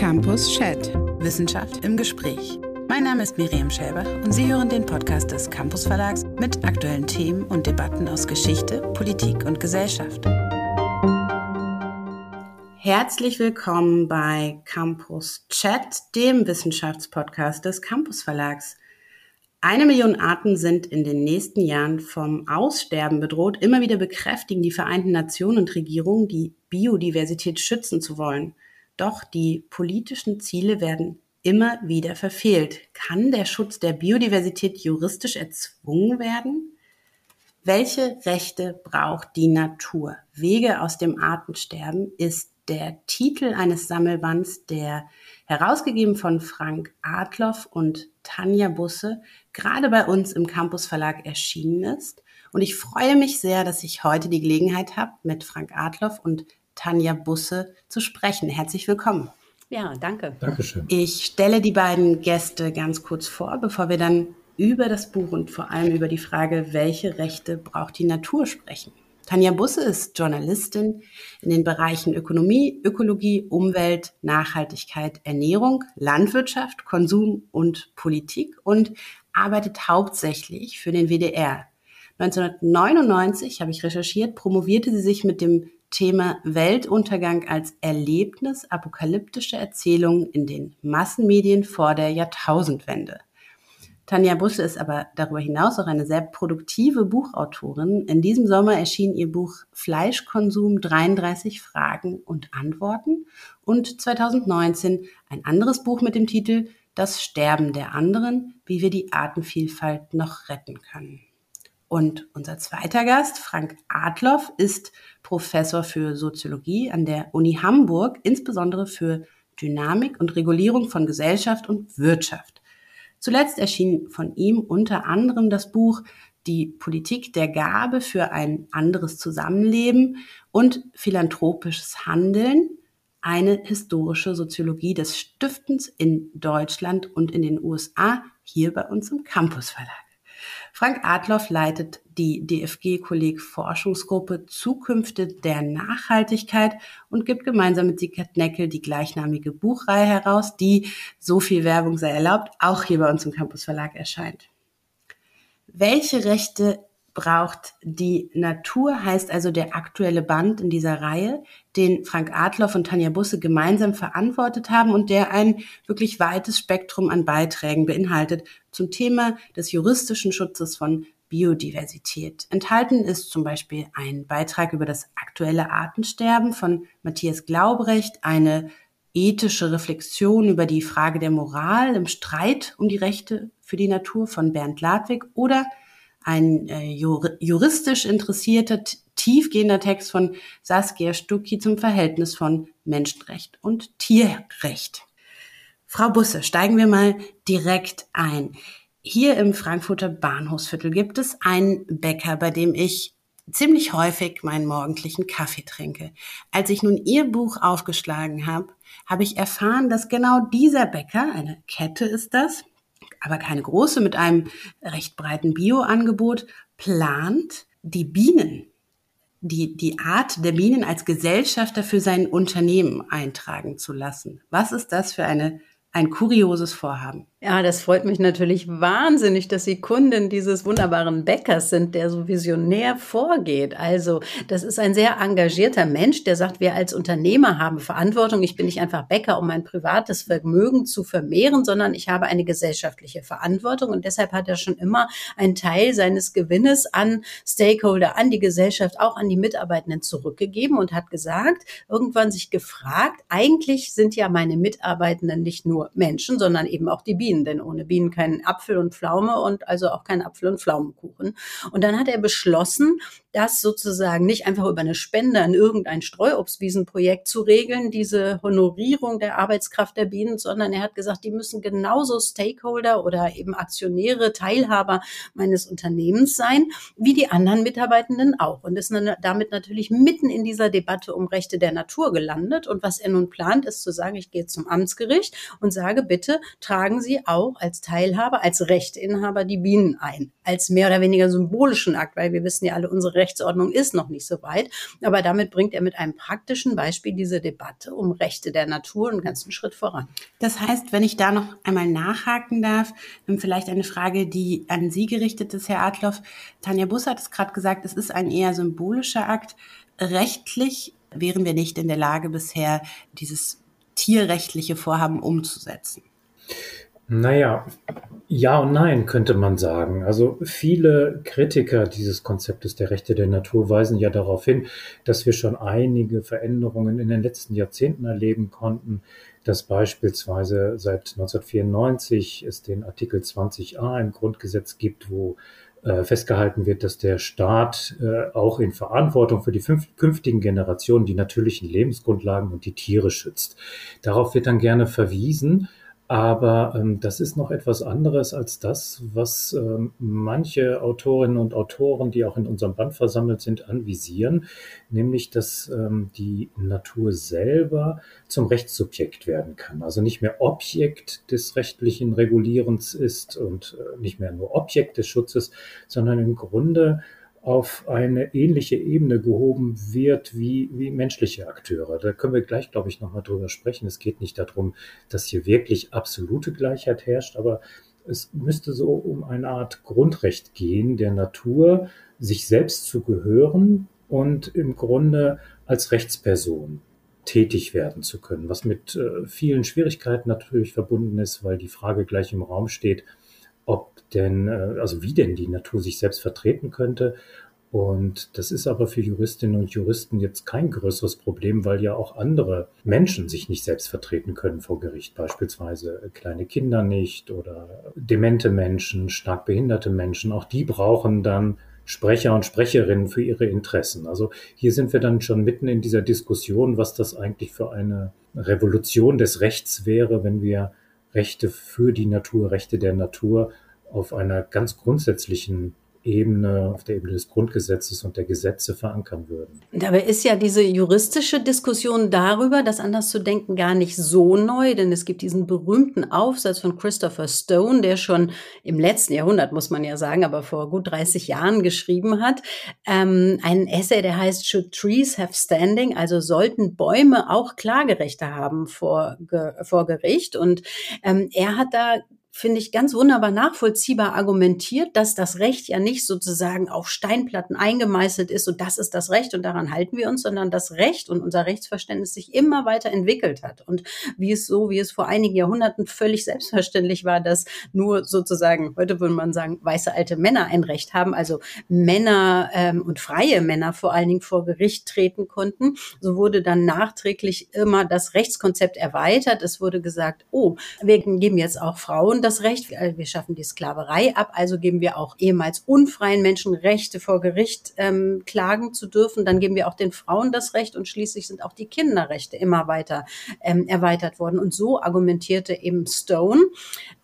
Campus Chat. Wissenschaft im Gespräch. Mein Name ist Miriam Schäber und Sie hören den Podcast des Campus Verlags mit aktuellen Themen und Debatten aus Geschichte, Politik und Gesellschaft. Herzlich willkommen bei Campus Chat, dem Wissenschaftspodcast des Campus Verlags. Eine Million Arten sind in den nächsten Jahren vom Aussterben bedroht. Immer wieder bekräftigen die Vereinten Nationen und Regierungen, die Biodiversität schützen zu wollen. Doch die politischen Ziele werden immer wieder verfehlt. Kann der Schutz der Biodiversität juristisch erzwungen werden? Welche Rechte braucht die Natur? Wege aus dem Artensterben ist der Titel eines Sammelbands, der herausgegeben von Frank Adloff und Tanja Busse gerade bei uns im Campus Verlag erschienen ist. Und ich freue mich sehr, dass ich heute die Gelegenheit habe, mit Frank Adloff und Tanja Busse zu sprechen. Herzlich willkommen. Ja, danke. Dankeschön. Ich stelle die beiden Gäste ganz kurz vor, bevor wir dann über das Buch und vor allem über die Frage, welche Rechte braucht die Natur sprechen. Tanja Busse ist Journalistin in den Bereichen Ökonomie, Ökologie, Umwelt, Nachhaltigkeit, Ernährung, Landwirtschaft, Konsum und Politik und arbeitet hauptsächlich für den WDR. 1999 habe ich recherchiert, promovierte sie sich mit dem Thema Weltuntergang als Erlebnis, apokalyptische Erzählungen in den Massenmedien vor der Jahrtausendwende. Tanja Busse ist aber darüber hinaus auch eine sehr produktive Buchautorin. In diesem Sommer erschien ihr Buch Fleischkonsum 33 Fragen und Antworten und 2019 ein anderes Buch mit dem Titel Das Sterben der anderen, wie wir die Artenvielfalt noch retten können. Und unser zweiter Gast, Frank Adloff, ist Professor für Soziologie an der Uni Hamburg, insbesondere für Dynamik und Regulierung von Gesellschaft und Wirtschaft. Zuletzt erschien von ihm unter anderem das Buch Die Politik der Gabe für ein anderes Zusammenleben und philanthropisches Handeln, eine historische Soziologie des Stiftens in Deutschland und in den USA, hier bei uns im Campus Verlag. Frank Adloff leitet die DFG-Kolleg Forschungsgruppe Zukünfte der Nachhaltigkeit und gibt gemeinsam mit Siegert Neckel die gleichnamige Buchreihe heraus, die, so viel Werbung sei erlaubt, auch hier bei uns im Campus Verlag erscheint. Welche Rechte braucht die Natur, heißt also der aktuelle Band in dieser Reihe, den Frank Adloff und Tanja Busse gemeinsam verantwortet haben und der ein wirklich weites Spektrum an Beiträgen beinhaltet zum Thema des juristischen Schutzes von Biodiversität. Enthalten ist zum Beispiel ein Beitrag über das aktuelle Artensterben von Matthias Glaubrecht, eine ethische Reflexion über die Frage der Moral im Streit um die Rechte für die Natur von Bernd Ladwig oder ein äh, juristisch interessierter, tiefgehender Text von Saskia Stucki zum Verhältnis von Menschenrecht und Tierrecht. Frau Busse, steigen wir mal direkt ein. Hier im Frankfurter Bahnhofsviertel gibt es einen Bäcker, bei dem ich ziemlich häufig meinen morgendlichen Kaffee trinke. Als ich nun Ihr Buch aufgeschlagen habe, habe ich erfahren, dass genau dieser Bäcker, eine Kette ist das, aber keine große mit einem recht breiten Bioangebot, plant, die Bienen, die, die Art der Bienen als Gesellschafter für sein Unternehmen eintragen zu lassen. Was ist das für eine, ein kurioses Vorhaben? Ja, das freut mich natürlich wahnsinnig, dass Sie Kundin dieses wunderbaren Bäckers sind, der so visionär vorgeht. Also, das ist ein sehr engagierter Mensch, der sagt, wir als Unternehmer haben Verantwortung. Ich bin nicht einfach Bäcker, um mein privates Vermögen zu vermehren, sondern ich habe eine gesellschaftliche Verantwortung und deshalb hat er schon immer einen Teil seines Gewinnes an Stakeholder, an die Gesellschaft, auch an die Mitarbeitenden zurückgegeben und hat gesagt, irgendwann sich gefragt, eigentlich sind ja meine Mitarbeitenden nicht nur Menschen, sondern eben auch die Bienen. Bienen, denn ohne Bienen kein Apfel und Pflaume und also auch kein Apfel und Pflaumenkuchen. Und dann hat er beschlossen, das sozusagen nicht einfach über eine Spende an irgendein Streuobstwiesenprojekt zu regeln, diese Honorierung der Arbeitskraft der Bienen, sondern er hat gesagt, die müssen genauso Stakeholder oder eben Aktionäre, Teilhaber meines Unternehmens sein, wie die anderen Mitarbeitenden auch. Und ist damit natürlich mitten in dieser Debatte um Rechte der Natur gelandet. Und was er nun plant, ist zu sagen, ich gehe zum Amtsgericht und sage, bitte tragen Sie auch als Teilhaber, als Rechteinhaber die Bienen ein. Als mehr oder weniger symbolischen Akt, weil wir wissen ja alle, unsere Rechtsordnung ist noch nicht so weit. Aber damit bringt er mit einem praktischen Beispiel diese Debatte um Rechte der Natur einen ganzen Schritt voran. Das heißt, wenn ich da noch einmal nachhaken darf, vielleicht eine Frage, die an Sie gerichtet ist, Herr Adloff. Tanja Bus hat es gerade gesagt, es ist ein eher symbolischer Akt. Rechtlich wären wir nicht in der Lage bisher, dieses tierrechtliche Vorhaben umzusetzen. Naja, ja und nein könnte man sagen. Also viele Kritiker dieses Konzeptes der Rechte der Natur weisen ja darauf hin, dass wir schon einige Veränderungen in den letzten Jahrzehnten erleben konnten, dass beispielsweise seit 1994 es den Artikel 20a im Grundgesetz gibt, wo äh, festgehalten wird, dass der Staat äh, auch in Verantwortung für die künftigen Generationen die natürlichen Lebensgrundlagen und die Tiere schützt. Darauf wird dann gerne verwiesen. Aber ähm, das ist noch etwas anderes als das, was ähm, manche Autorinnen und Autoren, die auch in unserem Band versammelt sind, anvisieren, nämlich dass ähm, die Natur selber zum Rechtssubjekt werden kann. Also nicht mehr Objekt des rechtlichen Regulierens ist und äh, nicht mehr nur Objekt des Schutzes, sondern im Grunde auf eine ähnliche Ebene gehoben wird wie, wie menschliche Akteure. Da können wir gleich, glaube ich, nochmal drüber sprechen. Es geht nicht darum, dass hier wirklich absolute Gleichheit herrscht, aber es müsste so um eine Art Grundrecht gehen, der Natur, sich selbst zu gehören und im Grunde als Rechtsperson tätig werden zu können, was mit äh, vielen Schwierigkeiten natürlich verbunden ist, weil die Frage gleich im Raum steht, ob denn, äh, also wie denn die Natur sich selbst vertreten könnte. Und das ist aber für Juristinnen und Juristen jetzt kein größeres Problem, weil ja auch andere Menschen sich nicht selbst vertreten können vor Gericht, beispielsweise kleine Kinder nicht oder demente Menschen, stark behinderte Menschen. Auch die brauchen dann Sprecher und Sprecherinnen für ihre Interessen. Also hier sind wir dann schon mitten in dieser Diskussion, was das eigentlich für eine Revolution des Rechts wäre, wenn wir Rechte für die Natur, Rechte der Natur auf einer ganz grundsätzlichen Ebene, auf der Ebene des Grundgesetzes und der Gesetze verankern würden. Dabei ist ja diese juristische Diskussion darüber, das anders zu denken, gar nicht so neu, denn es gibt diesen berühmten Aufsatz von Christopher Stone, der schon im letzten Jahrhundert, muss man ja sagen, aber vor gut 30 Jahren geschrieben hat, ähm, einen Essay, der heißt Should Trees Have Standing? Also sollten Bäume auch Klagerechte haben vor, vor Gericht? Und ähm, er hat da finde ich, ganz wunderbar nachvollziehbar argumentiert, dass das Recht ja nicht sozusagen auf Steinplatten eingemeißelt ist und das ist das Recht und daran halten wir uns, sondern das Recht und unser Rechtsverständnis sich immer weiter entwickelt hat. Und wie es so, wie es vor einigen Jahrhunderten völlig selbstverständlich war, dass nur sozusagen, heute würde man sagen, weiße alte Männer ein Recht haben, also Männer ähm, und freie Männer vor allen Dingen vor Gericht treten konnten, so wurde dann nachträglich immer das Rechtskonzept erweitert. Es wurde gesagt, oh, wir geben jetzt auch Frauen das Recht, wir schaffen die Sklaverei ab, also geben wir auch ehemals unfreien Menschen Rechte vor Gericht ähm, klagen zu dürfen. Dann geben wir auch den Frauen das Recht und schließlich sind auch die Kinderrechte immer weiter ähm, erweitert worden. Und so argumentierte eben Stone,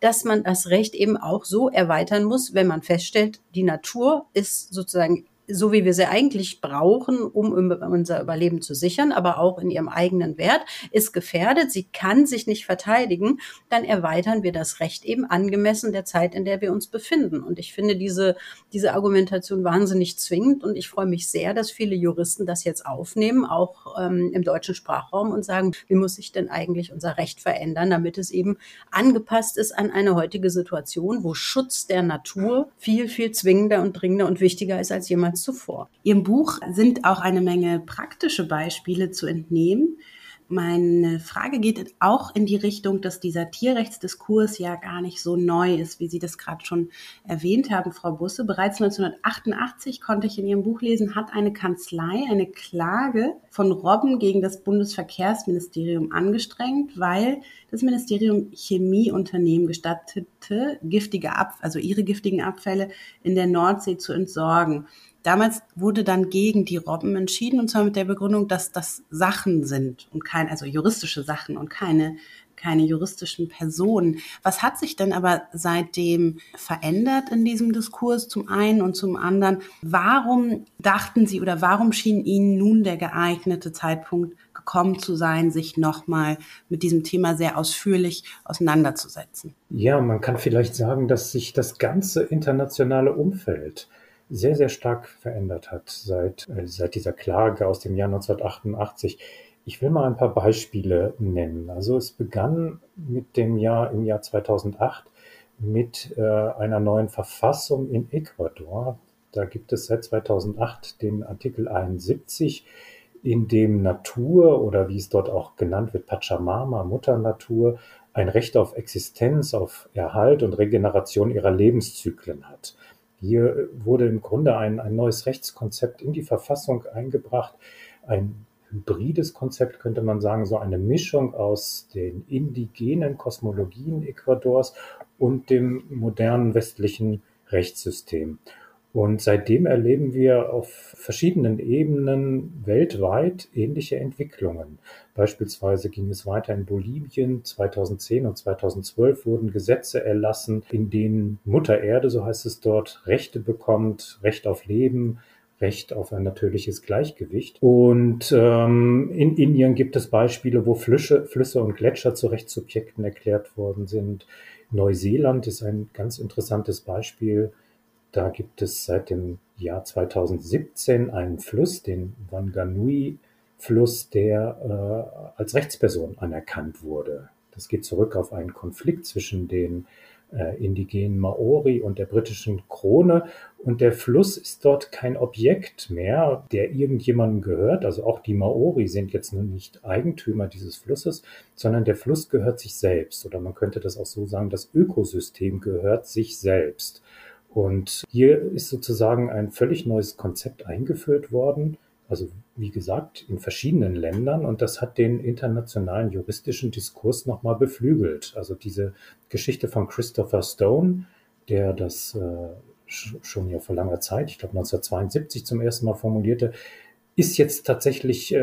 dass man das Recht eben auch so erweitern muss, wenn man feststellt, die Natur ist sozusagen so wie wir sie eigentlich brauchen, um unser Überleben zu sichern, aber auch in ihrem eigenen Wert, ist gefährdet. Sie kann sich nicht verteidigen. Dann erweitern wir das Recht eben angemessen der Zeit, in der wir uns befinden. Und ich finde diese, diese Argumentation wahnsinnig zwingend. Und ich freue mich sehr, dass viele Juristen das jetzt aufnehmen, auch ähm, im deutschen Sprachraum und sagen, wie muss sich denn eigentlich unser Recht verändern, damit es eben angepasst ist an eine heutige Situation, wo Schutz der Natur viel, viel zwingender und dringender und wichtiger ist als jemals zuvor. Ihrem Buch sind auch eine Menge praktische Beispiele zu entnehmen. Meine Frage geht auch in die Richtung, dass dieser Tierrechtsdiskurs ja gar nicht so neu ist, wie Sie das gerade schon erwähnt haben, Frau Busse. Bereits 1988 konnte ich in Ihrem Buch lesen, hat eine Kanzlei eine Klage von Robben gegen das Bundesverkehrsministerium angestrengt, weil das Ministerium Chemieunternehmen gestattete, giftige Ab also ihre giftigen Abfälle in der Nordsee zu entsorgen. Damals wurde dann gegen die Robben entschieden und zwar mit der Begründung, dass das Sachen sind und kein, also juristische Sachen und keine, keine juristischen Personen. Was hat sich denn aber seitdem verändert in diesem Diskurs zum einen und zum anderen? Warum dachten Sie oder warum schien Ihnen nun der geeignete Zeitpunkt gekommen zu sein, sich nochmal mit diesem Thema sehr ausführlich auseinanderzusetzen? Ja, man kann vielleicht sagen, dass sich das ganze internationale Umfeld sehr, sehr stark verändert hat seit, äh, seit dieser Klage aus dem Jahr 1988. Ich will mal ein paar Beispiele nennen. Also es begann mit dem Jahr im Jahr 2008 mit äh, einer neuen Verfassung in Ecuador. Da gibt es seit 2008 den Artikel 71, in dem Natur oder wie es dort auch genannt wird, Pachamama, Mutter Natur, ein Recht auf Existenz, auf Erhalt und Regeneration ihrer Lebenszyklen hat. Hier wurde im Grunde ein, ein neues Rechtskonzept in die Verfassung eingebracht, ein hybrides Konzept könnte man sagen, so eine Mischung aus den indigenen Kosmologien Ecuadors und dem modernen westlichen Rechtssystem. Und seitdem erleben wir auf verschiedenen Ebenen weltweit ähnliche Entwicklungen. Beispielsweise ging es weiter in Bolivien. 2010 und 2012 wurden Gesetze erlassen, in denen Mutter Erde, so heißt es dort, Rechte bekommt, Recht auf Leben, Recht auf ein natürliches Gleichgewicht. Und ähm, in Indien gibt es Beispiele, wo Flüsse, Flüsse und Gletscher zu Rechtssubjekten erklärt worden sind. Neuseeland ist ein ganz interessantes Beispiel. Da gibt es seit dem Jahr 2017 einen Fluss, den Wanganui-Fluss, der äh, als Rechtsperson anerkannt wurde. Das geht zurück auf einen Konflikt zwischen den äh, indigenen Maori und der britischen Krone. Und der Fluss ist dort kein Objekt mehr, der irgendjemandem gehört. Also auch die Maori sind jetzt nun nicht Eigentümer dieses Flusses, sondern der Fluss gehört sich selbst. Oder man könnte das auch so sagen, das Ökosystem gehört sich selbst. Und hier ist sozusagen ein völlig neues Konzept eingeführt worden. Also wie gesagt, in verschiedenen Ländern und das hat den internationalen juristischen Diskurs nochmal beflügelt. Also diese Geschichte von Christopher Stone, der das äh, schon ja vor langer Zeit, ich glaube 1972 zum ersten Mal formulierte, ist jetzt tatsächlich äh,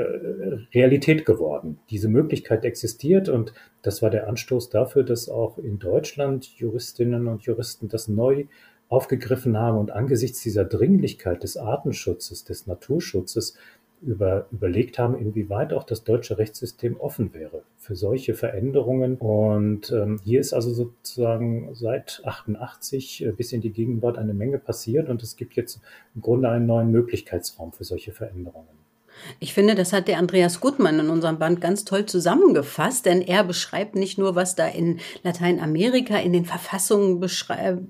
Realität geworden. Diese Möglichkeit existiert und das war der Anstoß dafür, dass auch in Deutschland Juristinnen und Juristen das neu aufgegriffen haben und angesichts dieser Dringlichkeit des Artenschutzes, des Naturschutzes über, überlegt haben, inwieweit auch das deutsche Rechtssystem offen wäre für solche Veränderungen. Und ähm, hier ist also sozusagen seit 88 äh, bis in die Gegenwart eine Menge passiert und es gibt jetzt im Grunde einen neuen Möglichkeitsraum für solche Veränderungen. Ich finde, das hat der Andreas Gutmann in unserem Band ganz toll zusammengefasst, denn er beschreibt nicht nur, was da in Lateinamerika in den Verfassungen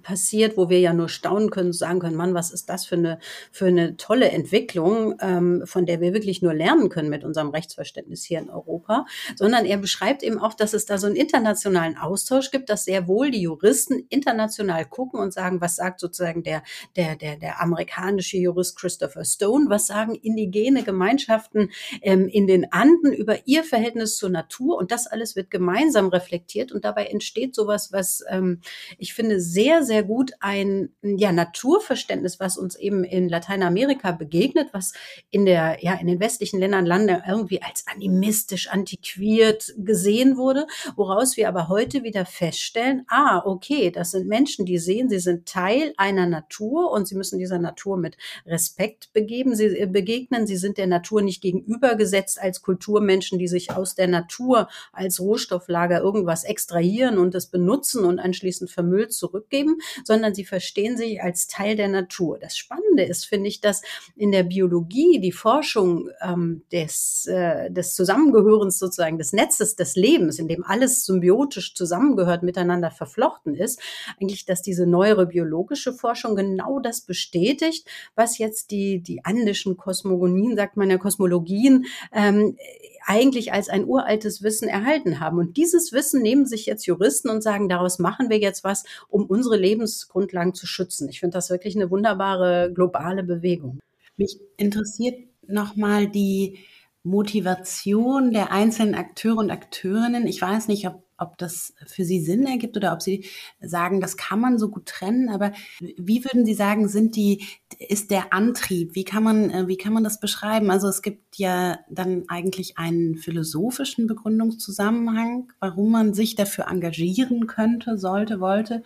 passiert, wo wir ja nur staunen können, sagen können, Mann, was ist das für eine, für eine tolle Entwicklung, ähm, von der wir wirklich nur lernen können mit unserem Rechtsverständnis hier in Europa, sondern er beschreibt eben auch, dass es da so einen internationalen Austausch gibt, dass sehr wohl die Juristen international gucken und sagen, was sagt sozusagen der, der, der, der amerikanische Jurist Christopher Stone, was sagen indigene Gemeinschaften, Gemeinschaften ähm, in den Anden über ihr Verhältnis zur Natur und das alles wird gemeinsam reflektiert und dabei entsteht sowas, was ähm, ich finde sehr, sehr gut ein ja, Naturverständnis, was uns eben in Lateinamerika begegnet, was in der, ja, in den westlichen Ländern Lande irgendwie als animistisch, antiquiert gesehen wurde, woraus wir aber heute wieder feststellen, ah, okay, das sind Menschen, die sehen, sie sind Teil einer Natur und sie müssen dieser Natur mit Respekt begeben, sie äh, begegnen, sie sind der Natur Natur nicht gegenübergesetzt als Kulturmenschen, die sich aus der Natur als Rohstofflager irgendwas extrahieren und es benutzen und anschließend vermüllt zurückgeben, sondern sie verstehen sich als Teil der Natur. Das Spannende ist, finde ich, dass in der Biologie die Forschung ähm, des, äh, des Zusammengehörens sozusagen des Netzes des Lebens, in dem alles symbiotisch zusammengehört, miteinander verflochten ist, eigentlich, dass diese neuere biologische Forschung genau das bestätigt, was jetzt die, die andischen Kosmogonien, sagt man ja, Kosmologien ähm, eigentlich als ein uraltes Wissen erhalten haben. Und dieses Wissen nehmen sich jetzt Juristen und sagen, daraus machen wir jetzt was, um unsere Lebensgrundlagen zu schützen. Ich finde das wirklich eine wunderbare globale Bewegung. Mich interessiert nochmal die Motivation der einzelnen Akteure und Akteurinnen. Ich weiß nicht, ob ob das für Sie Sinn ergibt oder ob Sie sagen, das kann man so gut trennen. Aber wie würden Sie sagen, sind die, ist der Antrieb? Wie kann man, äh, wie kann man das beschreiben? Also es gibt ja dann eigentlich einen philosophischen Begründungszusammenhang, warum man sich dafür engagieren könnte, sollte, wollte.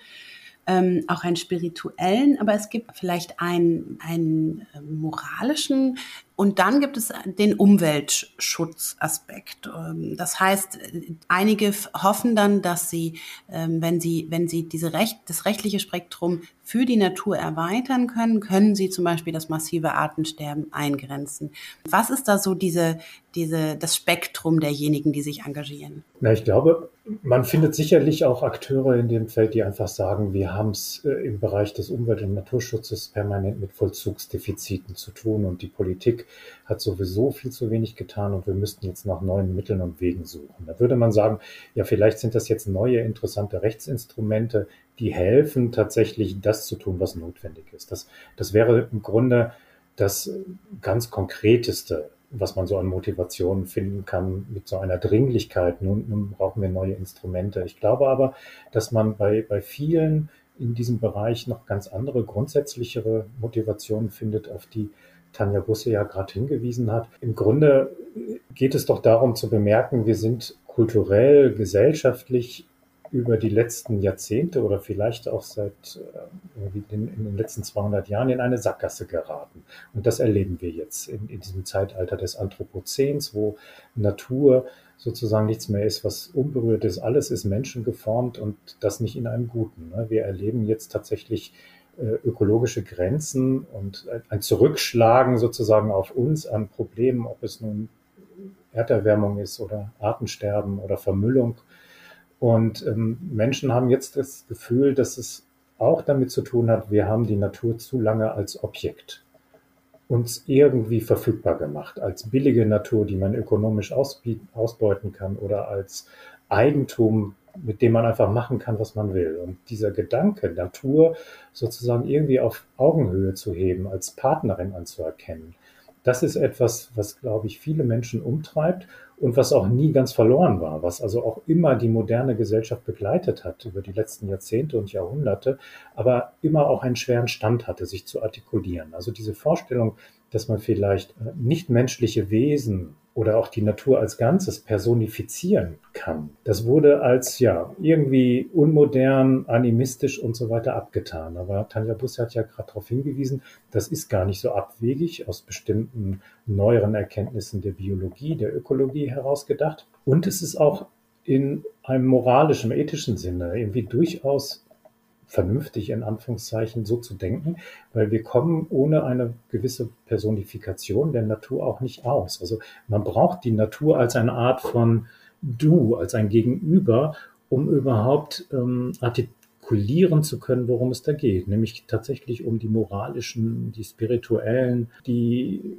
Ähm, auch einen spirituellen, aber es gibt vielleicht einen, einen äh, moralischen Und dann gibt es den Umweltschutzaspekt. Ähm, das heißt, einige hoffen dann, dass sie, ähm, wenn sie, wenn sie diese Recht, das rechtliche Spektrum für die Natur erweitern können, können sie zum Beispiel das massive Artensterben eingrenzen. Was ist da so diese, diese, das Spektrum derjenigen, die sich engagieren? Na, ich glaube, man findet sicherlich auch Akteure in dem Feld, die einfach sagen, wir haben es äh, im Bereich des Umwelt- und Naturschutzes permanent mit Vollzugsdefiziten zu tun und die Politik hat sowieso viel zu wenig getan und wir müssten jetzt nach neuen Mitteln und Wegen suchen. Da würde man sagen, ja, vielleicht sind das jetzt neue interessante Rechtsinstrumente, die helfen, tatsächlich das zu tun, was notwendig ist. Das, das wäre im Grunde das ganz Konkreteste was man so an Motivationen finden kann mit so einer Dringlichkeit. Nun, nun brauchen wir neue Instrumente. Ich glaube aber, dass man bei, bei vielen in diesem Bereich noch ganz andere, grundsätzlichere Motivationen findet, auf die Tanja Busse ja gerade hingewiesen hat. Im Grunde geht es doch darum zu bemerken, wir sind kulturell, gesellschaftlich über die letzten Jahrzehnte oder vielleicht auch seit äh, in, in, den letzten 200 Jahren in eine Sackgasse geraten. Und das erleben wir jetzt in, in diesem Zeitalter des Anthropozäns, wo Natur sozusagen nichts mehr ist, was unberührt ist. Alles ist menschengeformt und das nicht in einem Guten. Ne? Wir erleben jetzt tatsächlich ökologische Grenzen und ein Zurückschlagen sozusagen auf uns an Problemen, ob es nun Erderwärmung ist oder Artensterben oder Vermüllung. Und ähm, Menschen haben jetzt das Gefühl, dass es auch damit zu tun hat, wir haben die Natur zu lange als Objekt uns irgendwie verfügbar gemacht, als billige Natur, die man ökonomisch ausbeuten kann oder als Eigentum, mit dem man einfach machen kann, was man will. Und dieser Gedanke, Natur sozusagen irgendwie auf Augenhöhe zu heben, als Partnerin anzuerkennen, das ist etwas, was, glaube ich, viele Menschen umtreibt und was auch nie ganz verloren war, was also auch immer die moderne Gesellschaft begleitet hat über die letzten Jahrzehnte und Jahrhunderte, aber immer auch einen schweren Stand hatte, sich zu artikulieren. Also diese Vorstellung, dass man vielleicht äh, nicht menschliche Wesen oder auch die Natur als Ganzes personifizieren kann. Das wurde als ja irgendwie unmodern, animistisch und so weiter abgetan. Aber Tanja Busse hat ja gerade darauf hingewiesen, das ist gar nicht so abwegig aus bestimmten neueren Erkenntnissen der Biologie, der Ökologie herausgedacht. Und es ist auch in einem moralischen, ethischen Sinne irgendwie durchaus vernünftig in Anführungszeichen so zu denken, weil wir kommen ohne eine gewisse Personifikation der Natur auch nicht aus. Also man braucht die Natur als eine Art von Du, als ein Gegenüber, um überhaupt ähm, artikulieren zu können, worum es da geht, nämlich tatsächlich um die moralischen, die spirituellen, die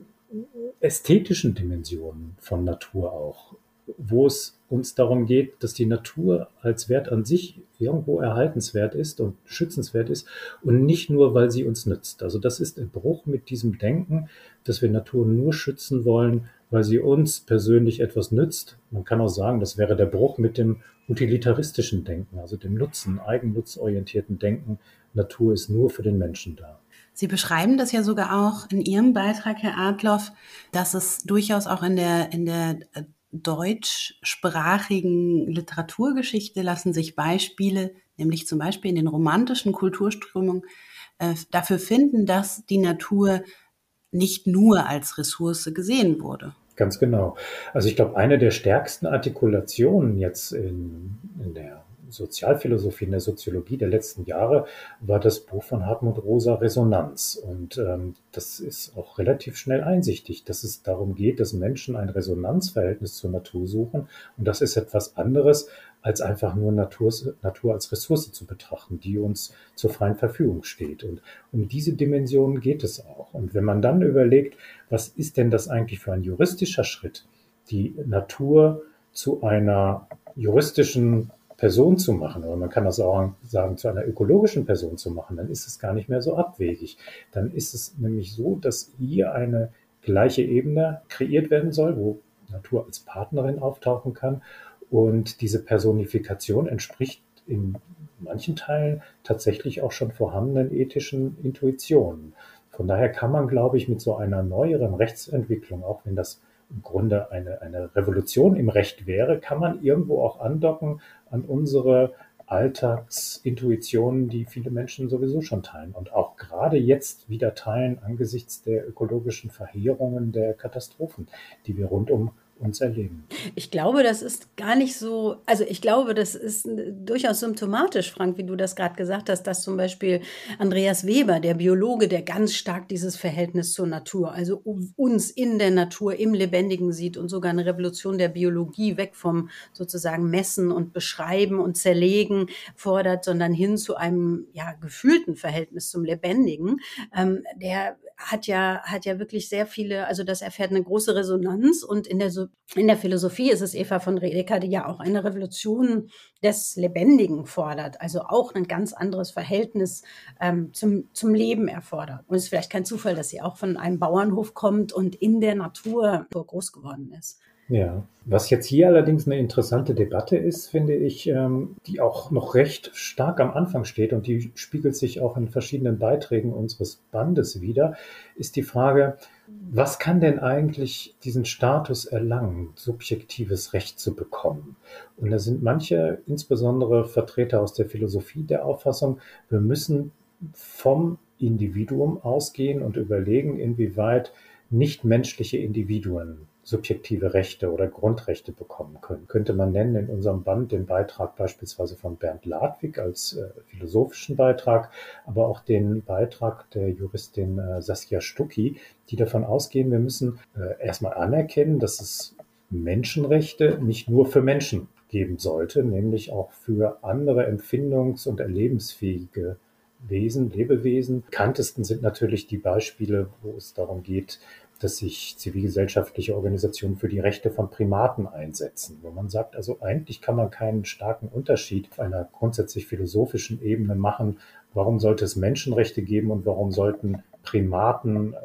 ästhetischen Dimensionen von Natur auch wo es uns darum geht, dass die Natur als Wert an sich irgendwo erhaltenswert ist und schützenswert ist und nicht nur, weil sie uns nützt. Also das ist ein Bruch mit diesem Denken, dass wir Natur nur schützen wollen, weil sie uns persönlich etwas nützt. Man kann auch sagen, das wäre der Bruch mit dem utilitaristischen Denken, also dem Nutzen, eigennutzorientierten Denken. Natur ist nur für den Menschen da. Sie beschreiben das ja sogar auch in Ihrem Beitrag, Herr Adloff, dass es durchaus auch in der, in der deutschsprachigen Literaturgeschichte lassen sich Beispiele, nämlich zum Beispiel in den romantischen Kulturströmungen, äh, dafür finden, dass die Natur nicht nur als Ressource gesehen wurde. Ganz genau. Also ich glaube, eine der stärksten Artikulationen jetzt in, in der Sozialphilosophie, in der Soziologie der letzten Jahre war das Buch von Hartmut Rosa Resonanz. Und ähm, das ist auch relativ schnell einsichtig, dass es darum geht, dass Menschen ein Resonanzverhältnis zur Natur suchen. Und das ist etwas anderes, als einfach nur Natur, Natur als Ressource zu betrachten, die uns zur freien Verfügung steht. Und um diese Dimension geht es auch. Und wenn man dann überlegt, was ist denn das eigentlich für ein juristischer Schritt, die Natur zu einer juristischen Person zu machen, oder man kann das auch sagen, zu einer ökologischen Person zu machen, dann ist es gar nicht mehr so abwegig. Dann ist es nämlich so, dass hier eine gleiche Ebene kreiert werden soll, wo Natur als Partnerin auftauchen kann. Und diese Personifikation entspricht in manchen Teilen tatsächlich auch schon vorhandenen ethischen Intuitionen. Von daher kann man, glaube ich, mit so einer neueren Rechtsentwicklung, auch wenn das im Grunde eine, eine Revolution im Recht wäre, kann man irgendwo auch andocken an unsere Alltagsintuitionen, die viele Menschen sowieso schon teilen und auch gerade jetzt wieder teilen angesichts der ökologischen Verheerungen der Katastrophen, die wir rund um uns erleben. Ich glaube, das ist gar nicht so, also ich glaube, das ist durchaus symptomatisch, Frank, wie du das gerade gesagt hast, dass zum Beispiel Andreas Weber, der Biologe, der ganz stark dieses Verhältnis zur Natur, also uns in der Natur, im Lebendigen sieht und sogar eine Revolution der Biologie weg vom sozusagen Messen und Beschreiben und Zerlegen fordert, sondern hin zu einem ja, gefühlten Verhältnis zum Lebendigen, ähm, der hat ja, hat ja wirklich sehr viele, also das erfährt eine große Resonanz und in der, in der Philosophie ist es Eva von Redeker, die ja auch eine Revolution des Lebendigen fordert, also auch ein ganz anderes Verhältnis ähm, zum, zum Leben erfordert. Und es ist vielleicht kein Zufall, dass sie auch von einem Bauernhof kommt und in der Natur groß geworden ist. Ja, was jetzt hier allerdings eine interessante Debatte ist, finde ich, ähm, die auch noch recht stark am Anfang steht und die spiegelt sich auch in verschiedenen Beiträgen unseres Bandes wieder, ist die Frage, was kann denn eigentlich diesen Status erlangen, subjektives Recht zu bekommen? Und da sind manche, insbesondere Vertreter aus der Philosophie der Auffassung, wir müssen vom Individuum ausgehen und überlegen, inwieweit nichtmenschliche Individuen subjektive Rechte oder Grundrechte bekommen können. Könnte man nennen in unserem Band den Beitrag beispielsweise von Bernd Ladwig als äh, philosophischen Beitrag, aber auch den Beitrag der Juristin äh, Saskia Stucki, die davon ausgehen, wir müssen äh, erstmal anerkennen, dass es Menschenrechte nicht nur für Menschen geben sollte, nämlich auch für andere empfindungs- und erlebensfähige Wesen, Lebewesen. Bekanntesten sind natürlich die Beispiele, wo es darum geht, dass sich zivilgesellschaftliche Organisationen für die Rechte von Primaten einsetzen, wo man sagt, also eigentlich kann man keinen starken Unterschied auf einer grundsätzlich philosophischen Ebene machen. Warum sollte es Menschenrechte geben und warum sollten Primaten äh,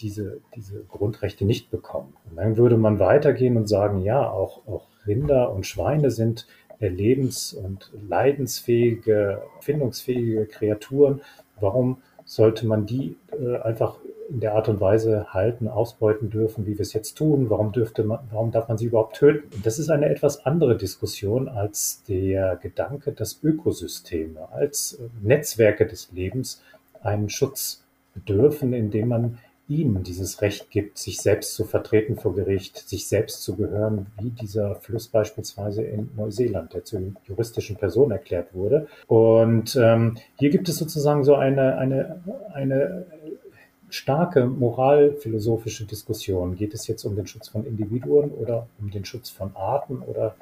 diese, diese Grundrechte nicht bekommen? Und dann würde man weitergehen und sagen, ja, auch, auch Rinder und Schweine sind lebens- und leidensfähige, findungsfähige Kreaturen. Warum sollte man die äh, einfach in der Art und Weise halten, ausbeuten dürfen, wie wir es jetzt tun? Warum dürfte man, warum darf man sie überhaupt töten? Und das ist eine etwas andere Diskussion als der Gedanke, dass Ökosysteme als äh, Netzwerke des Lebens einen Schutz bedürfen, indem man ihnen dieses Recht gibt, sich selbst zu vertreten vor Gericht, sich selbst zu gehören, wie dieser Fluss beispielsweise in Neuseeland, der zur juristischen Person erklärt wurde. Und ähm, hier gibt es sozusagen so eine, eine, eine starke moralphilosophische Diskussion. Geht es jetzt um den Schutz von Individuen oder um den Schutz von Arten oder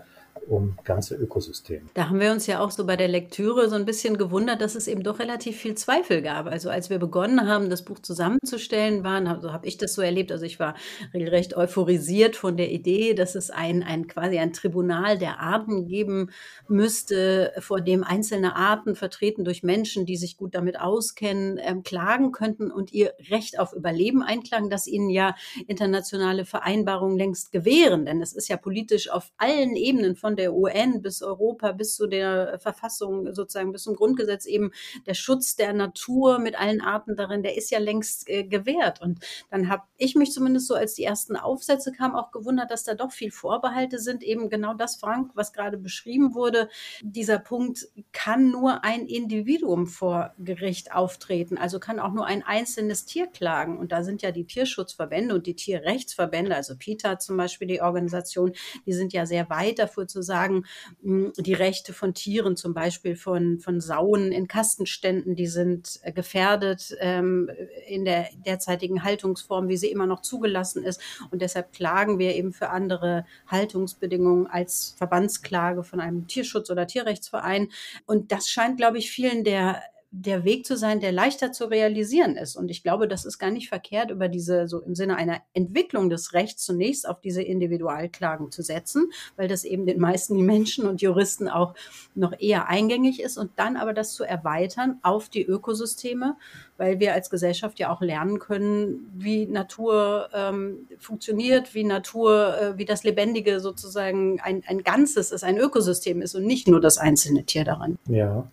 um ganze Ökosysteme. Da haben wir uns ja auch so bei der Lektüre so ein bisschen gewundert, dass es eben doch relativ viel Zweifel gab. Also als wir begonnen haben, das Buch zusammenzustellen, waren, so habe ich das so erlebt, also ich war regelrecht euphorisiert von der Idee, dass es ein, ein quasi ein Tribunal der Arten geben müsste, vor dem einzelne Arten vertreten durch Menschen, die sich gut damit auskennen, ähm, klagen könnten und ihr Recht auf Überleben einklagen, das ihnen ja internationale Vereinbarungen längst gewähren. Denn es ist ja politisch auf allen Ebenen von der UN bis Europa bis zu der Verfassung sozusagen bis zum Grundgesetz eben der Schutz der Natur mit allen Arten darin, der ist ja längst äh, gewährt. Und dann habe ich mich zumindest so, als die ersten Aufsätze kamen, auch gewundert, dass da doch viel Vorbehalte sind. Eben genau das, Frank, was gerade beschrieben wurde. Dieser Punkt kann nur ein Individuum vor Gericht auftreten, also kann auch nur ein einzelnes Tier klagen. Und da sind ja die Tierschutzverbände und die Tierrechtsverbände, also PETA zum Beispiel, die Organisation, die sind ja sehr weit dafür zu sagen, hm, die Rechte von Tieren, zum Beispiel von, von Sauen in Kastenständen, die sind äh, gefährdet ähm, in der derzeitigen Haltungsform, wie sie immer noch zugelassen ist. Und deshalb klagen wir eben für andere Haltungsbedingungen als Verbandsklage von einem Tierschutz- oder Tierrechtsverein. Und das scheint, glaube ich, vielen der der Weg zu sein, der leichter zu realisieren ist. Und ich glaube, das ist gar nicht verkehrt, über diese, so im Sinne einer Entwicklung des Rechts zunächst auf diese Individualklagen zu setzen, weil das eben den meisten Menschen und Juristen auch noch eher eingängig ist und dann aber das zu erweitern auf die Ökosysteme, weil wir als Gesellschaft ja auch lernen können, wie Natur ähm, funktioniert, wie Natur, äh, wie das Lebendige sozusagen ein, ein Ganzes ist, ein Ökosystem ist und nicht nur das einzelne Tier daran. Ja,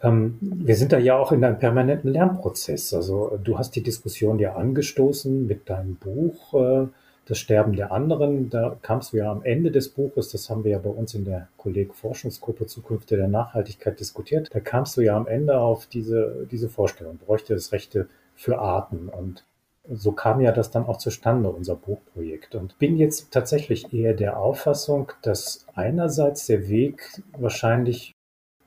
wir sind da ja auch in einem permanenten Lernprozess. Also du hast die Diskussion ja angestoßen mit deinem Buch, äh, das Sterben der anderen, da kamst du ja am Ende des Buches, das haben wir ja bei uns in der Kolleg-Forschungsgruppe Zukunft der Nachhaltigkeit diskutiert, da kamst du ja am Ende auf diese, diese Vorstellung, bräuchte es Rechte für Arten. Und so kam ja das dann auch zustande, unser Buchprojekt. Und bin jetzt tatsächlich eher der Auffassung, dass einerseits der Weg wahrscheinlich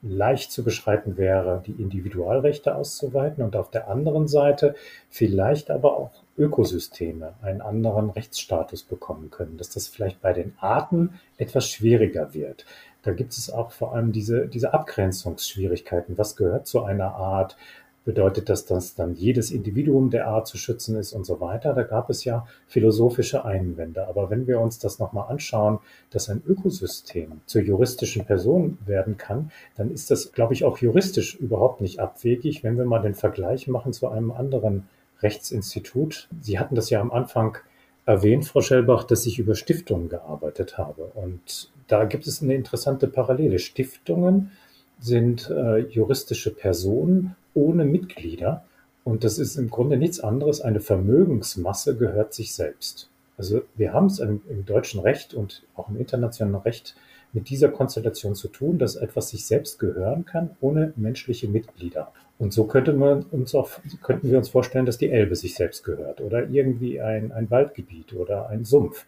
leicht zu beschreiten wäre, die Individualrechte auszuweiten und auf der anderen Seite vielleicht aber auch Ökosysteme einen anderen Rechtsstatus bekommen können, dass das vielleicht bei den Arten etwas schwieriger wird. Da gibt es auch vor allem diese, diese Abgrenzungsschwierigkeiten. Was gehört zu einer Art? Bedeutet das, dass dann jedes Individuum der Art zu schützen ist und so weiter. Da gab es ja philosophische Einwände. Aber wenn wir uns das nochmal anschauen, dass ein Ökosystem zur juristischen Person werden kann, dann ist das, glaube ich, auch juristisch überhaupt nicht abwegig, wenn wir mal den Vergleich machen zu einem anderen Rechtsinstitut. Sie hatten das ja am Anfang erwähnt, Frau Schellbach, dass ich über Stiftungen gearbeitet habe. Und da gibt es eine interessante Parallele. Stiftungen sind äh, juristische Personen ohne Mitglieder. Und das ist im Grunde nichts anderes. Eine Vermögensmasse gehört sich selbst. Also wir haben es im, im deutschen Recht und auch im internationalen Recht mit dieser Konstellation zu tun, dass etwas sich selbst gehören kann, ohne menschliche Mitglieder. Und so könnte man uns auch, könnten wir uns vorstellen, dass die Elbe sich selbst gehört oder irgendwie ein, ein Waldgebiet oder ein Sumpf.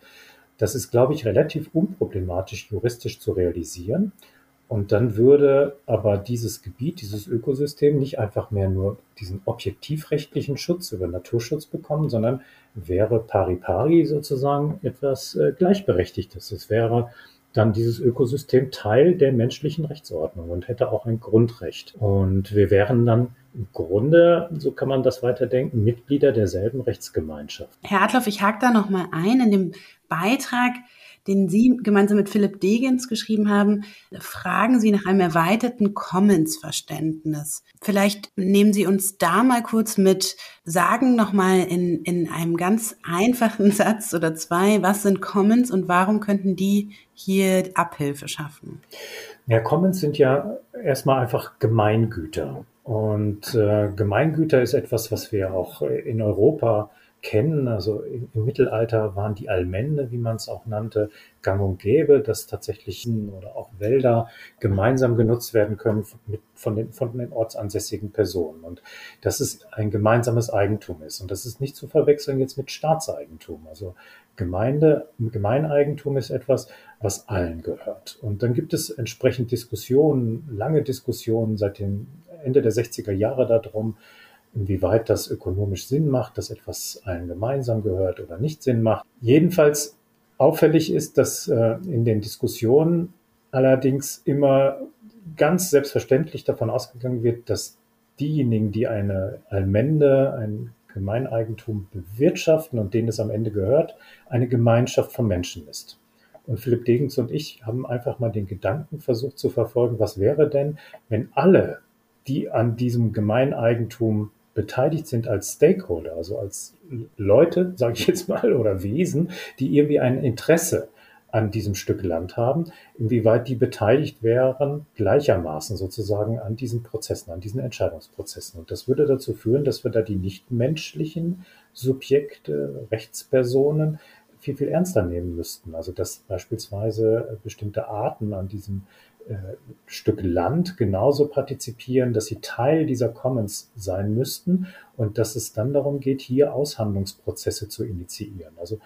Das ist, glaube ich, relativ unproblematisch juristisch zu realisieren. Und dann würde aber dieses Gebiet, dieses Ökosystem nicht einfach mehr nur diesen objektivrechtlichen Schutz über Naturschutz bekommen, sondern wäre pari pari sozusagen etwas äh, Gleichberechtigtes. Es wäre dann dieses Ökosystem Teil der menschlichen Rechtsordnung und hätte auch ein Grundrecht. Und wir wären dann im Grunde, so kann man das weiterdenken, Mitglieder derselben Rechtsgemeinschaft. Herr Adloff, ich hake da nochmal ein. In dem Beitrag den Sie gemeinsam mit Philipp Degens geschrieben haben, fragen Sie nach einem erweiterten Commons-Verständnis. Vielleicht nehmen Sie uns da mal kurz mit, sagen nochmal in, in einem ganz einfachen Satz oder zwei, was sind Commons und warum könnten die hier Abhilfe schaffen? Ja, Commons sind ja erstmal einfach Gemeingüter. Und äh, Gemeingüter ist etwas, was wir auch in Europa kennen. Also im, Mittelalter waren die Allmende, wie man es auch nannte, gang und gäbe, dass tatsächlich oder auch Wälder gemeinsam genutzt werden können mit, von, den, von den ortsansässigen Personen. Und dass es ein gemeinsames Eigentum ist. Und das ist nicht zu verwechseln jetzt mit Staatseigentum. Also Gemeinde, Gemeineigentum ist etwas, was allen gehört. Und dann gibt es entsprechend Diskussionen, lange Diskussionen seit dem Ende der 60er Jahre darum, inwieweit das ökonomisch Sinn macht, dass etwas allen gemeinsam gehört oder nicht Sinn macht. Jedenfalls auffällig ist, dass äh, in den Diskussionen allerdings immer ganz selbstverständlich davon ausgegangen wird, dass diejenigen, die eine Allmende, ein Gemeineigentum bewirtschaften und denen es am Ende gehört, eine Gemeinschaft von Menschen ist. Und Philipp Degens und ich haben einfach mal den Gedanken versucht zu verfolgen, was wäre denn, wenn alle, die an diesem Gemeineigentum beteiligt sind als Stakeholder, also als Leute, sage ich jetzt mal, oder Wesen, die irgendwie ein Interesse an diesem Stück Land haben, inwieweit die beteiligt wären, gleichermaßen sozusagen an diesen Prozessen, an diesen Entscheidungsprozessen. Und das würde dazu führen, dass wir da die nichtmenschlichen Subjekte, Rechtspersonen viel, viel ernster nehmen müssten. Also dass beispielsweise bestimmte Arten an diesem Stück Land genauso partizipieren, dass sie Teil dieser Commons sein müssten und dass es dann darum geht, hier Aushandlungsprozesse zu initiieren. Also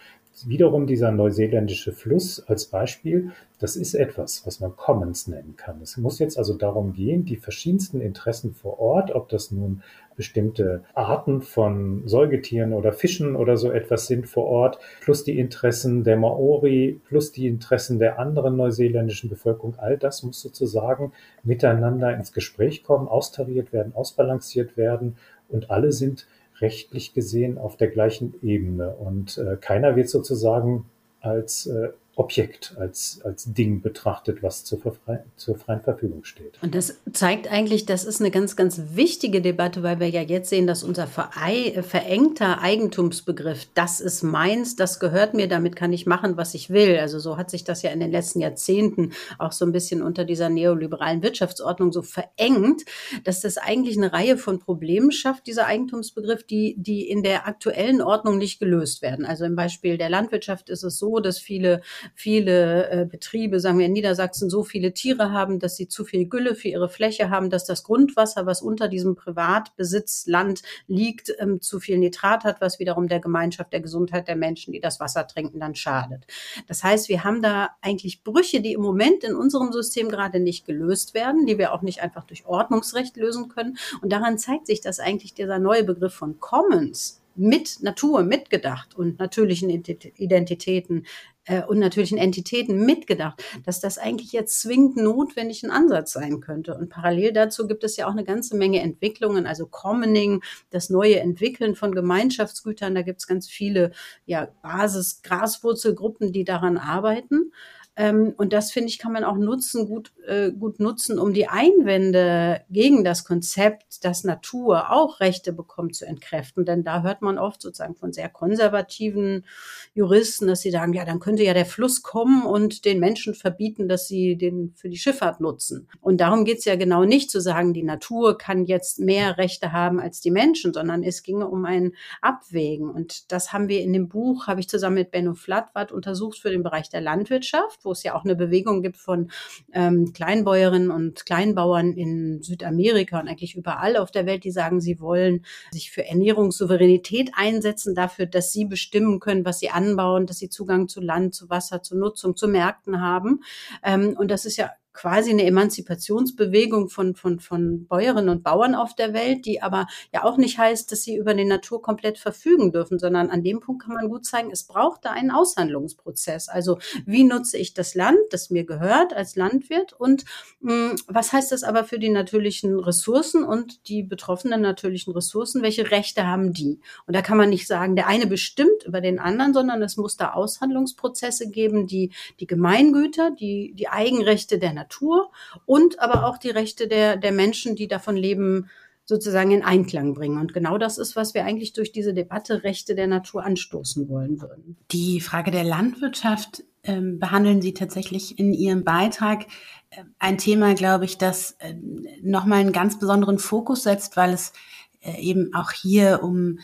wiederum dieser neuseeländische Fluss als Beispiel, das ist etwas, was man Commons nennen kann. Es muss jetzt also darum gehen, die verschiedensten Interessen vor Ort, ob das nun bestimmte Arten von Säugetieren oder Fischen oder so etwas sind vor Ort, plus die Interessen der Maori, plus die Interessen der anderen neuseeländischen Bevölkerung, all das muss sozusagen miteinander ins Gespräch kommen, austariert werden, ausbalanciert werden und alle sind rechtlich gesehen auf der gleichen Ebene. Und äh, keiner wird sozusagen als äh, Objekt, als, als Ding betrachtet, was zur, zur freien Verfügung steht. Und das zeigt eigentlich, das ist eine ganz, ganz wichtige Debatte, weil wir ja jetzt sehen, dass unser verengter Eigentumsbegriff, das ist meins, das gehört mir, damit kann ich machen, was ich will. Also so hat sich das ja in den letzten Jahrzehnten auch so ein bisschen unter dieser neoliberalen Wirtschaftsordnung so verengt, dass das eigentlich eine Reihe von Problemen schafft, dieser Eigentumsbegriff, die, die in der aktuellen Ordnung nicht gelöst werden. Also im Beispiel der Landwirtschaft ist es so, dass viele viele äh, Betriebe, sagen wir in Niedersachsen, so viele Tiere haben, dass sie zu viel Gülle für ihre Fläche haben, dass das Grundwasser, was unter diesem Privatbesitzland liegt, ähm, zu viel Nitrat hat, was wiederum der Gemeinschaft, der Gesundheit der Menschen, die das Wasser trinken, dann schadet. Das heißt, wir haben da eigentlich Brüche, die im Moment in unserem System gerade nicht gelöst werden, die wir auch nicht einfach durch Ordnungsrecht lösen können. Und daran zeigt sich, dass eigentlich dieser neue Begriff von Commons mit Natur mitgedacht und natürlichen Identitäten äh, und natürlichen Entitäten mitgedacht, dass das eigentlich jetzt zwingend notwendig ein Ansatz sein könnte. Und parallel dazu gibt es ja auch eine ganze Menge Entwicklungen, also Commoning, das neue Entwickeln von Gemeinschaftsgütern. Da gibt es ganz viele ja, Basis-Graswurzelgruppen, die daran arbeiten. Ähm, und das finde ich, kann man auch nutzen, gut, äh, gut nutzen, um die Einwände gegen das Konzept, dass Natur auch Rechte bekommt, zu entkräften. Denn da hört man oft sozusagen von sehr konservativen Juristen, dass sie sagen, ja, dann könnte ja der Fluss kommen und den Menschen verbieten, dass sie den für die Schifffahrt nutzen. Und darum geht es ja genau nicht zu sagen, die Natur kann jetzt mehr Rechte haben als die Menschen, sondern es ginge um ein Abwägen. Und das haben wir in dem Buch, habe ich zusammen mit Benno Flattwart untersucht für den Bereich der Landwirtschaft wo es ja auch eine Bewegung gibt von ähm, Kleinbäuerinnen und Kleinbauern in Südamerika und eigentlich überall auf der Welt, die sagen, sie wollen sich für Ernährungssouveränität einsetzen, dafür, dass sie bestimmen können, was sie anbauen, dass sie Zugang zu Land, zu Wasser, zu Nutzung, zu Märkten haben. Ähm, und das ist ja quasi eine Emanzipationsbewegung von, von, von Bäuerinnen und Bauern auf der Welt, die aber ja auch nicht heißt, dass sie über die Natur komplett verfügen dürfen, sondern an dem Punkt kann man gut zeigen, es braucht da einen Aushandlungsprozess. Also wie nutze ich das Land, das mir gehört als Landwirt und mh, hm, was heißt das aber für die natürlichen Ressourcen und die betroffenen natürlichen Ressourcen? Welche Rechte haben die? Und da kann man nicht sagen, der eine bestimmt über den anderen, sondern es muss da Aushandlungsprozesse geben, die die Gemeingüter, die, die Eigenrechte der Natur Natur und aber auch die Rechte der, der Menschen, die davon leben, sozusagen in Einklang bringen. Und genau das ist, was wir eigentlich durch diese Debatte Rechte der Natur anstoßen wollen würden. Die Frage der Landwirtschaft äh, behandeln Sie tatsächlich in Ihrem Beitrag. Äh, ein Thema, glaube ich, das äh, nochmal einen ganz besonderen Fokus setzt, weil es eben auch hier um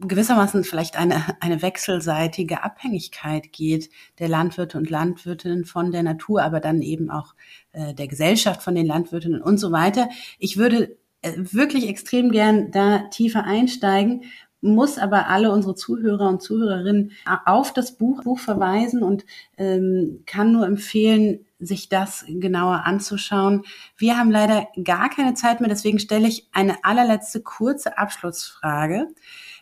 gewissermaßen vielleicht eine, eine wechselseitige Abhängigkeit geht der Landwirte und Landwirtinnen von der Natur, aber dann eben auch äh, der Gesellschaft von den Landwirtinnen und so weiter. Ich würde äh, wirklich extrem gern da tiefer einsteigen, muss aber alle unsere Zuhörer und Zuhörerinnen auf das Buch, Buch verweisen und ähm, kann nur empfehlen, sich das genauer anzuschauen. Wir haben leider gar keine Zeit mehr, deswegen stelle ich eine allerletzte kurze Abschlussfrage.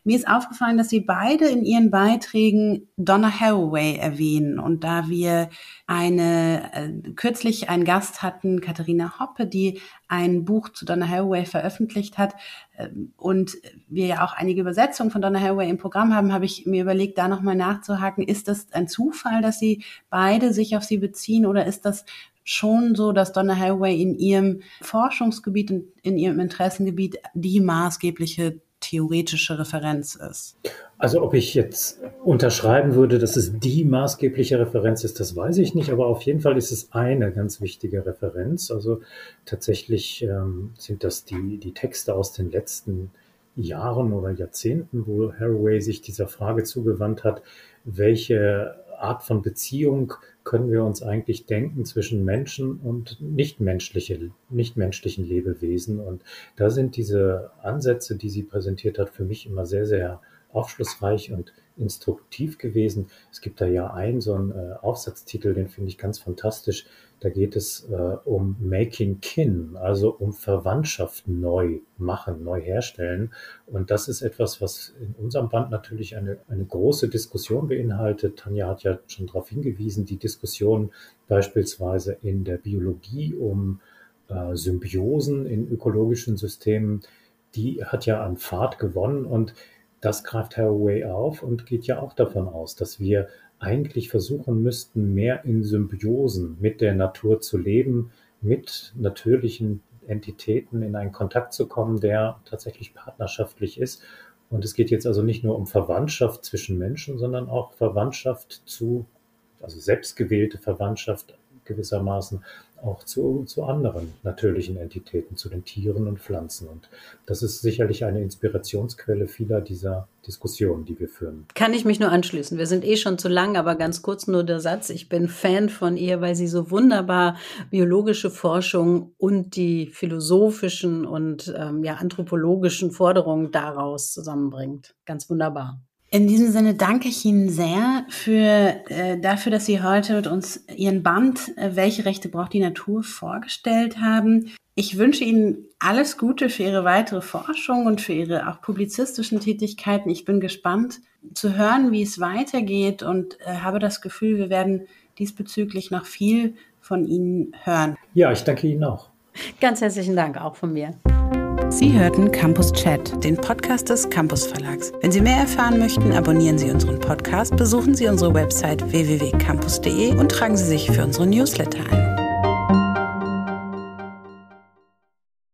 Mir ist aufgefallen, dass Sie beide in Ihren Beiträgen Donna Haraway erwähnen. Und da wir eine, äh, kürzlich einen Gast hatten, Katharina Hoppe, die ein Buch zu Donna Haraway veröffentlicht hat, äh, und wir ja auch einige Übersetzungen von Donna Haraway im Programm haben, habe ich mir überlegt, da nochmal nachzuhaken. Ist das ein Zufall, dass Sie beide sich auf sie beziehen oder ist das schon so, dass Donna Haraway in ihrem Forschungsgebiet und in ihrem Interessengebiet die maßgebliche theoretische Referenz ist. Also ob ich jetzt unterschreiben würde, dass es die maßgebliche Referenz ist, das weiß ich nicht, aber auf jeden Fall ist es eine ganz wichtige Referenz. Also tatsächlich ähm, sind das die, die Texte aus den letzten Jahren oder Jahrzehnten, wo Haraway sich dieser Frage zugewandt hat, welche Art von Beziehung können wir uns eigentlich denken zwischen Menschen und nichtmenschliche, nichtmenschlichen Lebewesen. Und da sind diese Ansätze, die sie präsentiert hat, für mich immer sehr, sehr aufschlussreich und instruktiv gewesen. Es gibt da ja einen so einen äh, Aufsatztitel, den finde ich ganz fantastisch. Da geht es äh, um Making Kin, also um Verwandtschaft neu machen, neu herstellen. Und das ist etwas, was in unserem Band natürlich eine, eine große Diskussion beinhaltet. Tanja hat ja schon darauf hingewiesen, die Diskussion beispielsweise in der Biologie um äh, Symbiosen in ökologischen Systemen, die hat ja an Fahrt gewonnen und das greift Haraway auf und geht ja auch davon aus, dass wir eigentlich versuchen müssten, mehr in Symbiosen mit der Natur zu leben, mit natürlichen Entitäten in einen Kontakt zu kommen, der tatsächlich partnerschaftlich ist. Und es geht jetzt also nicht nur um Verwandtschaft zwischen Menschen, sondern auch Verwandtschaft zu, also selbstgewählte Verwandtschaft gewissermaßen auch zu, zu anderen natürlichen Entitäten, zu den Tieren und Pflanzen. Und das ist sicherlich eine Inspirationsquelle vieler dieser Diskussionen, die wir führen. Kann ich mich nur anschließen. Wir sind eh schon zu lang, aber ganz kurz nur der Satz. Ich bin Fan von ihr, weil sie so wunderbar biologische Forschung und die philosophischen und ähm, ja, anthropologischen Forderungen daraus zusammenbringt. Ganz wunderbar. In diesem Sinne danke ich Ihnen sehr für, äh, dafür, dass Sie heute mit uns Ihren Band äh, Welche Rechte braucht die Natur vorgestellt haben. Ich wünsche Ihnen alles Gute für Ihre weitere Forschung und für Ihre auch publizistischen Tätigkeiten. Ich bin gespannt zu hören, wie es weitergeht und äh, habe das Gefühl, wir werden diesbezüglich noch viel von Ihnen hören. Ja, ich danke Ihnen auch. Ganz herzlichen Dank auch von mir. Sie hörten Campus Chat, den Podcast des Campus Verlags. Wenn Sie mehr erfahren möchten, abonnieren Sie unseren Podcast, besuchen Sie unsere Website www.campus.de und tragen Sie sich für unsere Newsletter ein.